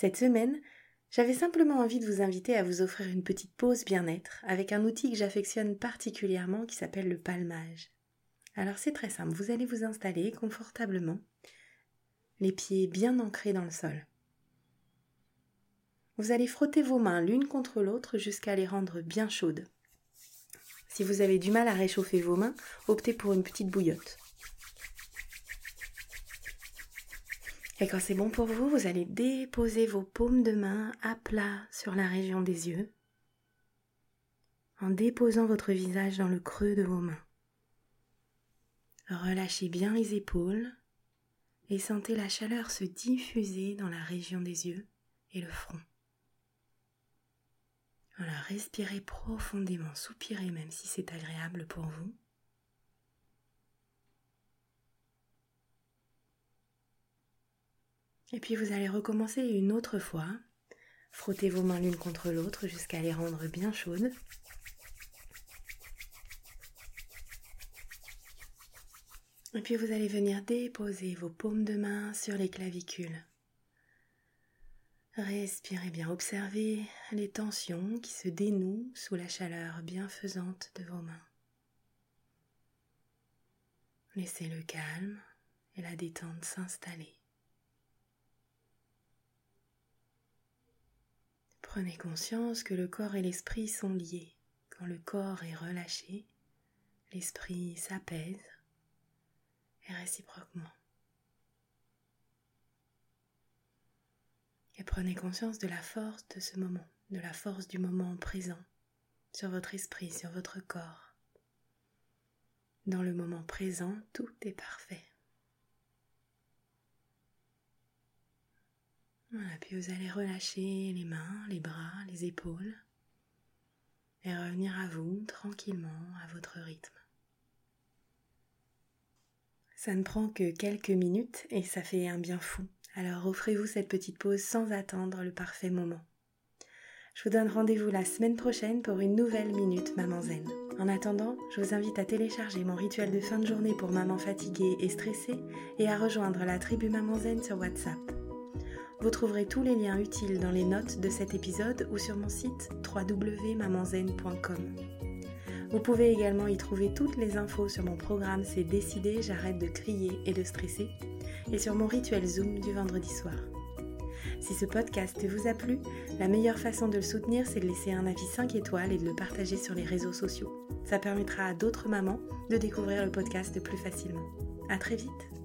Cette semaine, j'avais simplement envie de vous inviter à vous offrir une petite pause bien-être avec un outil que j'affectionne particulièrement qui s'appelle le palmage. Alors c'est très simple, vous allez vous installer confortablement, les pieds bien ancrés dans le sol. Vous allez frotter vos mains l'une contre l'autre jusqu'à les rendre bien chaudes. Si vous avez du mal à réchauffer vos mains, optez pour une petite bouillotte. Et quand c'est bon pour vous, vous allez déposer vos paumes de main à plat sur la région des yeux en déposant votre visage dans le creux de vos mains. Relâchez bien les épaules et sentez la chaleur se diffuser dans la région des yeux et le front. Voilà, respirez profondément, soupirez même si c'est agréable pour vous. Et puis vous allez recommencer une autre fois. Frottez vos mains l'une contre l'autre jusqu'à les rendre bien chaudes. Et puis vous allez venir déposer vos paumes de main sur les clavicules. Respirez bien, observez les tensions qui se dénouent sous la chaleur bienfaisante de vos mains. Laissez le calme et la détente s'installer. Prenez conscience que le corps et l'esprit sont liés. Quand le corps est relâché, l'esprit s'apaise et réciproquement. Et prenez conscience de la force de ce moment, de la force du moment présent sur votre esprit, sur votre corps. Dans le moment présent, tout est parfait. Voilà, puis vous allez relâcher les mains, les bras, les épaules et revenir à vous tranquillement à votre rythme. Ça ne prend que quelques minutes et ça fait un bien fou. Alors offrez-vous cette petite pause sans attendre le parfait moment. Je vous donne rendez-vous la semaine prochaine pour une nouvelle minute Maman Zen. En attendant, je vous invite à télécharger mon rituel de fin de journée pour maman fatiguée et stressée et à rejoindre la tribu Maman Zen sur WhatsApp. Vous trouverez tous les liens utiles dans les notes de cet épisode ou sur mon site www.mamanzen.com. Vous pouvez également y trouver toutes les infos sur mon programme C'est décidé, j'arrête de crier et de stresser et sur mon rituel Zoom du vendredi soir. Si ce podcast vous a plu, la meilleure façon de le soutenir, c'est de laisser un avis 5 étoiles et de le partager sur les réseaux sociaux. Ça permettra à d'autres mamans de découvrir le podcast plus facilement. À très vite!